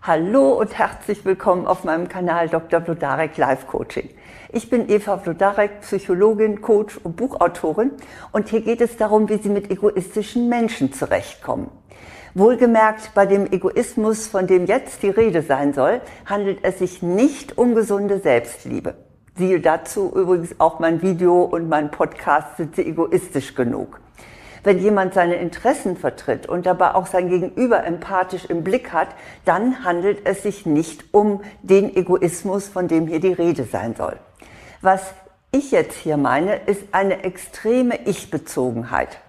Hallo und herzlich willkommen auf meinem Kanal Dr. Vlodarek Life Coaching. Ich bin Eva Vlodarek, Psychologin, Coach und Buchautorin und hier geht es darum, wie Sie mit egoistischen Menschen zurechtkommen. Wohlgemerkt, bei dem Egoismus, von dem jetzt die Rede sein soll, handelt es sich nicht um gesunde Selbstliebe. Siehe dazu übrigens auch mein Video und mein Podcast sind Sie egoistisch genug. Wenn jemand seine Interessen vertritt und dabei auch sein Gegenüber empathisch im Blick hat, dann handelt es sich nicht um den Egoismus, von dem hier die Rede sein soll. Was ich jetzt hier meine, ist eine extreme Ich-Bezogenheit.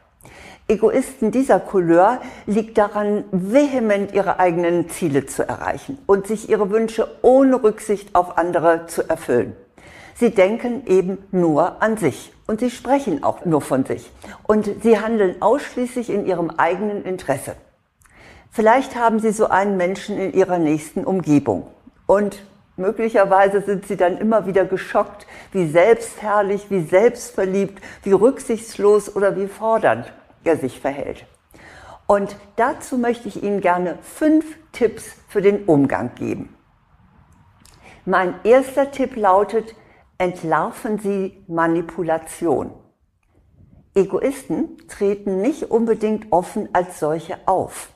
Egoisten dieser Couleur liegt daran, vehement ihre eigenen Ziele zu erreichen und sich ihre Wünsche ohne Rücksicht auf andere zu erfüllen. Sie denken eben nur an sich und sie sprechen auch nur von sich und sie handeln ausschließlich in ihrem eigenen Interesse. Vielleicht haben Sie so einen Menschen in Ihrer nächsten Umgebung und möglicherweise sind Sie dann immer wieder geschockt, wie selbstherrlich, wie selbstverliebt, wie rücksichtslos oder wie fordernd er sich verhält. Und dazu möchte ich Ihnen gerne fünf Tipps für den Umgang geben. Mein erster Tipp lautet, entlarven Sie Manipulation. Egoisten treten nicht unbedingt offen als solche auf.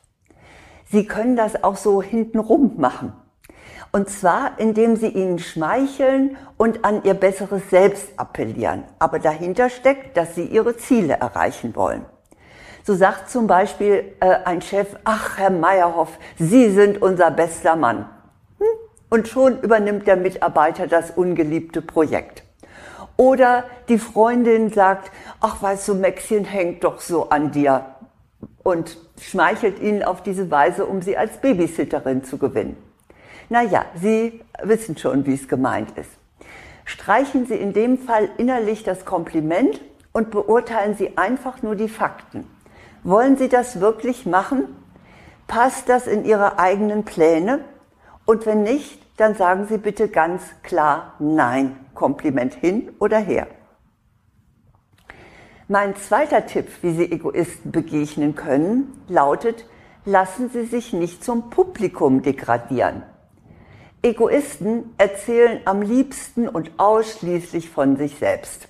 Sie können das auch so hintenrum machen. Und zwar, indem sie ihnen schmeicheln und an ihr besseres Selbst appellieren. Aber dahinter steckt, dass sie ihre Ziele erreichen wollen. So sagt zum Beispiel äh, ein Chef, ach, Herr Meyerhoff, Sie sind unser bester Mann und schon übernimmt der Mitarbeiter das ungeliebte Projekt. Oder die Freundin sagt, ach weißt du, Maxchen hängt doch so an dir und schmeichelt ihnen auf diese Weise, um sie als Babysitterin zu gewinnen. Naja, Sie wissen schon, wie es gemeint ist. Streichen Sie in dem Fall innerlich das Kompliment und beurteilen Sie einfach nur die Fakten. Wollen Sie das wirklich machen? Passt das in Ihre eigenen Pläne? Und wenn nicht, dann sagen Sie bitte ganz klar Nein. Kompliment hin oder her. Mein zweiter Tipp, wie Sie Egoisten begegnen können, lautet, lassen Sie sich nicht zum Publikum degradieren. Egoisten erzählen am liebsten und ausschließlich von sich selbst.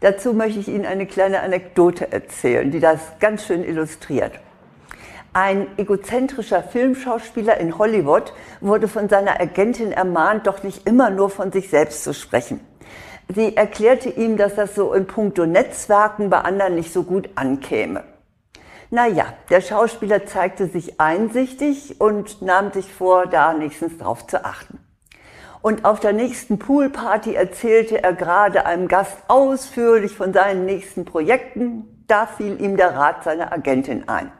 Dazu möchte ich Ihnen eine kleine Anekdote erzählen, die das ganz schön illustriert. Ein egozentrischer Filmschauspieler in Hollywood wurde von seiner Agentin ermahnt, doch nicht immer nur von sich selbst zu sprechen. Sie erklärte ihm, dass das so in puncto Netzwerken bei anderen nicht so gut ankäme. Naja, der Schauspieler zeigte sich einsichtig und nahm sich vor, da nächstens drauf zu achten. Und auf der nächsten Poolparty erzählte er gerade einem Gast ausführlich von seinen nächsten Projekten. Da fiel ihm der Rat seiner Agentin ein.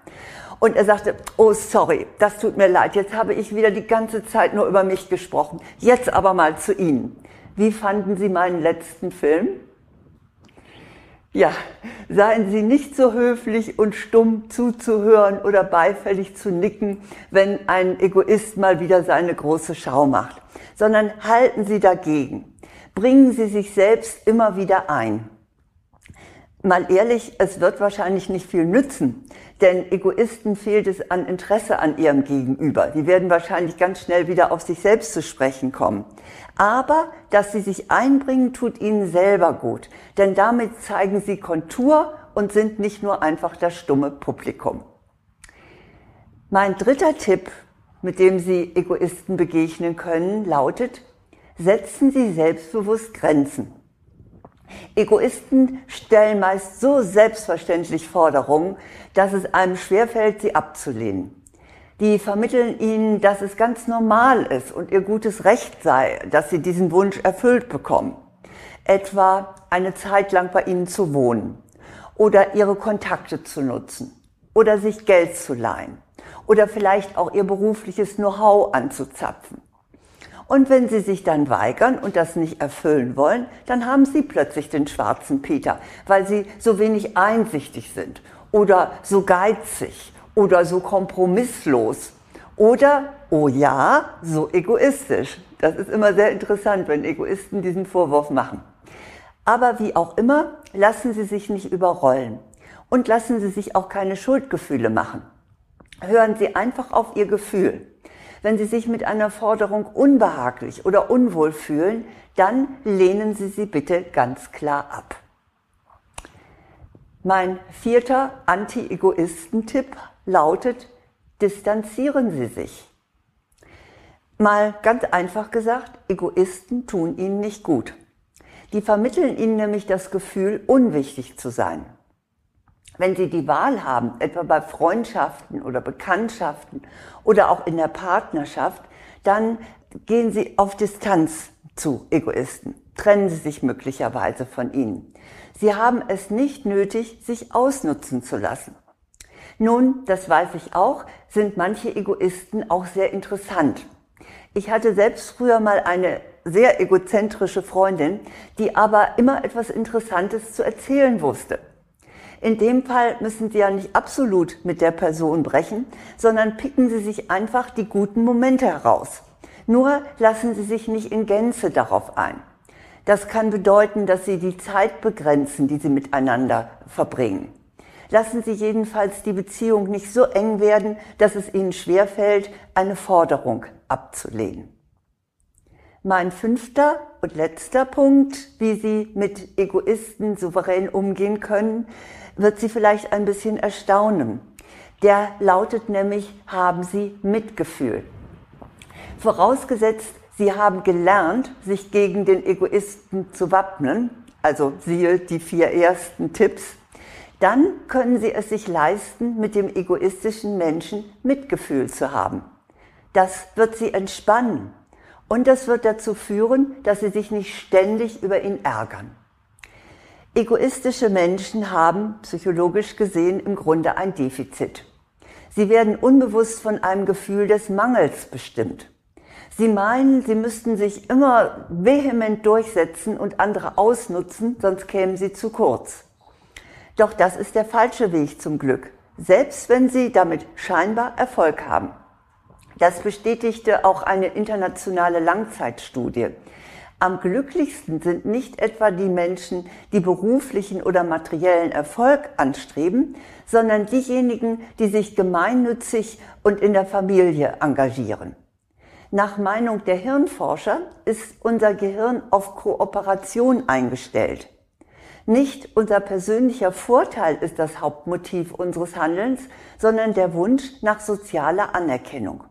Und er sagte, oh sorry, das tut mir leid, jetzt habe ich wieder die ganze Zeit nur über mich gesprochen. Jetzt aber mal zu Ihnen. Wie fanden Sie meinen letzten Film? Ja, seien Sie nicht so höflich und stumm zuzuhören oder beifällig zu nicken, wenn ein Egoist mal wieder seine große Schau macht, sondern halten Sie dagegen. Bringen Sie sich selbst immer wieder ein. Mal ehrlich, es wird wahrscheinlich nicht viel nützen, denn Egoisten fehlt es an Interesse an ihrem Gegenüber. Die werden wahrscheinlich ganz schnell wieder auf sich selbst zu sprechen kommen. Aber, dass sie sich einbringen, tut ihnen selber gut, denn damit zeigen sie Kontur und sind nicht nur einfach das stumme Publikum. Mein dritter Tipp, mit dem Sie Egoisten begegnen können, lautet, setzen Sie selbstbewusst Grenzen. Egoisten stellen meist so selbstverständlich Forderungen, dass es einem schwerfällt, sie abzulehnen. Die vermitteln ihnen, dass es ganz normal ist und ihr gutes Recht sei, dass sie diesen Wunsch erfüllt bekommen. Etwa eine Zeit lang bei ihnen zu wohnen oder ihre Kontakte zu nutzen oder sich Geld zu leihen oder vielleicht auch ihr berufliches Know-how anzuzapfen. Und wenn sie sich dann weigern und das nicht erfüllen wollen, dann haben sie plötzlich den schwarzen Peter, weil sie so wenig einsichtig sind oder so geizig oder so kompromisslos oder, oh ja, so egoistisch. Das ist immer sehr interessant, wenn Egoisten diesen Vorwurf machen. Aber wie auch immer, lassen Sie sich nicht überrollen und lassen Sie sich auch keine Schuldgefühle machen. Hören Sie einfach auf Ihr Gefühl. Wenn Sie sich mit einer Forderung unbehaglich oder unwohl fühlen, dann lehnen Sie sie bitte ganz klar ab. Mein vierter Anti-Egoisten-Tipp lautet, distanzieren Sie sich. Mal ganz einfach gesagt, Egoisten tun Ihnen nicht gut. Die vermitteln Ihnen nämlich das Gefühl, unwichtig zu sein. Wenn Sie die Wahl haben, etwa bei Freundschaften oder Bekanntschaften oder auch in der Partnerschaft, dann gehen Sie auf Distanz zu Egoisten. Trennen Sie sich möglicherweise von ihnen. Sie haben es nicht nötig, sich ausnutzen zu lassen. Nun, das weiß ich auch, sind manche Egoisten auch sehr interessant. Ich hatte selbst früher mal eine sehr egozentrische Freundin, die aber immer etwas Interessantes zu erzählen wusste. In dem Fall müssen Sie ja nicht absolut mit der Person brechen, sondern picken Sie sich einfach die guten Momente heraus. Nur lassen Sie sich nicht in Gänze darauf ein. Das kann bedeuten, dass Sie die Zeit begrenzen, die Sie miteinander verbringen. Lassen Sie jedenfalls die Beziehung nicht so eng werden, dass es Ihnen schwerfällt, eine Forderung abzulehnen. Mein fünfter und letzter Punkt, wie Sie mit Egoisten souverän umgehen können, wird Sie vielleicht ein bisschen erstaunen. Der lautet nämlich, haben Sie Mitgefühl. Vorausgesetzt, Sie haben gelernt, sich gegen den Egoisten zu wappnen, also siehe die vier ersten Tipps, dann können Sie es sich leisten, mit dem egoistischen Menschen Mitgefühl zu haben. Das wird Sie entspannen und das wird dazu führen, dass Sie sich nicht ständig über ihn ärgern. Egoistische Menschen haben psychologisch gesehen im Grunde ein Defizit. Sie werden unbewusst von einem Gefühl des Mangels bestimmt. Sie meinen, sie müssten sich immer vehement durchsetzen und andere ausnutzen, sonst kämen sie zu kurz. Doch das ist der falsche Weg zum Glück, selbst wenn sie damit scheinbar Erfolg haben. Das bestätigte auch eine internationale Langzeitstudie. Am glücklichsten sind nicht etwa die Menschen, die beruflichen oder materiellen Erfolg anstreben, sondern diejenigen, die sich gemeinnützig und in der Familie engagieren. Nach Meinung der Hirnforscher ist unser Gehirn auf Kooperation eingestellt. Nicht unser persönlicher Vorteil ist das Hauptmotiv unseres Handelns, sondern der Wunsch nach sozialer Anerkennung.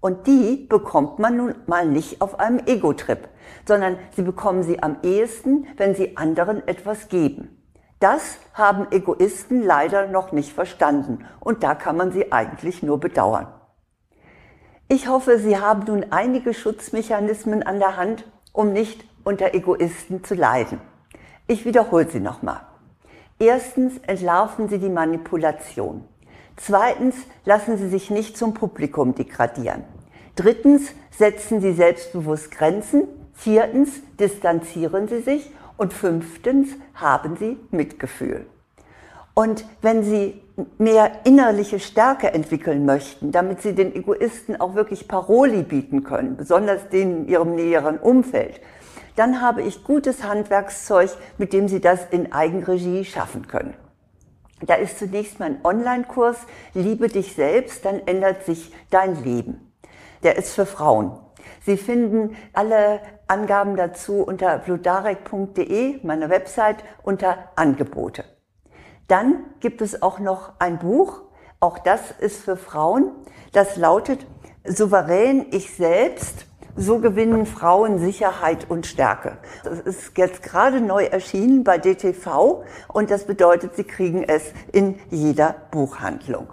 Und die bekommt man nun mal nicht auf einem Ego-Trip, sondern sie bekommen sie am ehesten, wenn sie anderen etwas geben. Das haben Egoisten leider noch nicht verstanden und da kann man sie eigentlich nur bedauern. Ich hoffe, Sie haben nun einige Schutzmechanismen an der Hand, um nicht unter Egoisten zu leiden. Ich wiederhole sie nochmal. Erstens entlarven Sie die Manipulation. Zweitens lassen Sie sich nicht zum Publikum degradieren. Drittens setzen Sie selbstbewusst Grenzen. Viertens distanzieren Sie sich. Und fünftens haben Sie Mitgefühl. Und wenn Sie mehr innerliche Stärke entwickeln möchten, damit Sie den Egoisten auch wirklich Paroli bieten können, besonders denen in Ihrem näheren Umfeld, dann habe ich gutes Handwerkszeug, mit dem Sie das in Eigenregie schaffen können. Da ist zunächst mein Online-Kurs Liebe dich selbst, dann ändert sich dein Leben. Der ist für Frauen. Sie finden alle Angaben dazu unter bludarek.de, meiner Website, unter Angebote. Dann gibt es auch noch ein Buch, auch das ist für Frauen, das lautet Souverän ich selbst, so gewinnen Frauen Sicherheit und Stärke. Das ist jetzt gerade neu erschienen bei DTV und das bedeutet, Sie kriegen es in jeder Buchhandlung.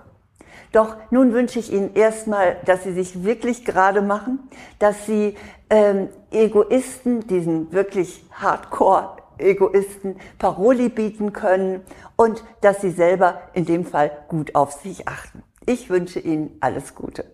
Doch nun wünsche ich Ihnen erstmal, dass Sie sich wirklich gerade machen, dass Sie ähm, Egoisten, diesen wirklich Hardcore Egoisten Paroli bieten können und dass sie selber in dem Fall gut auf sich achten. Ich wünsche Ihnen alles Gute.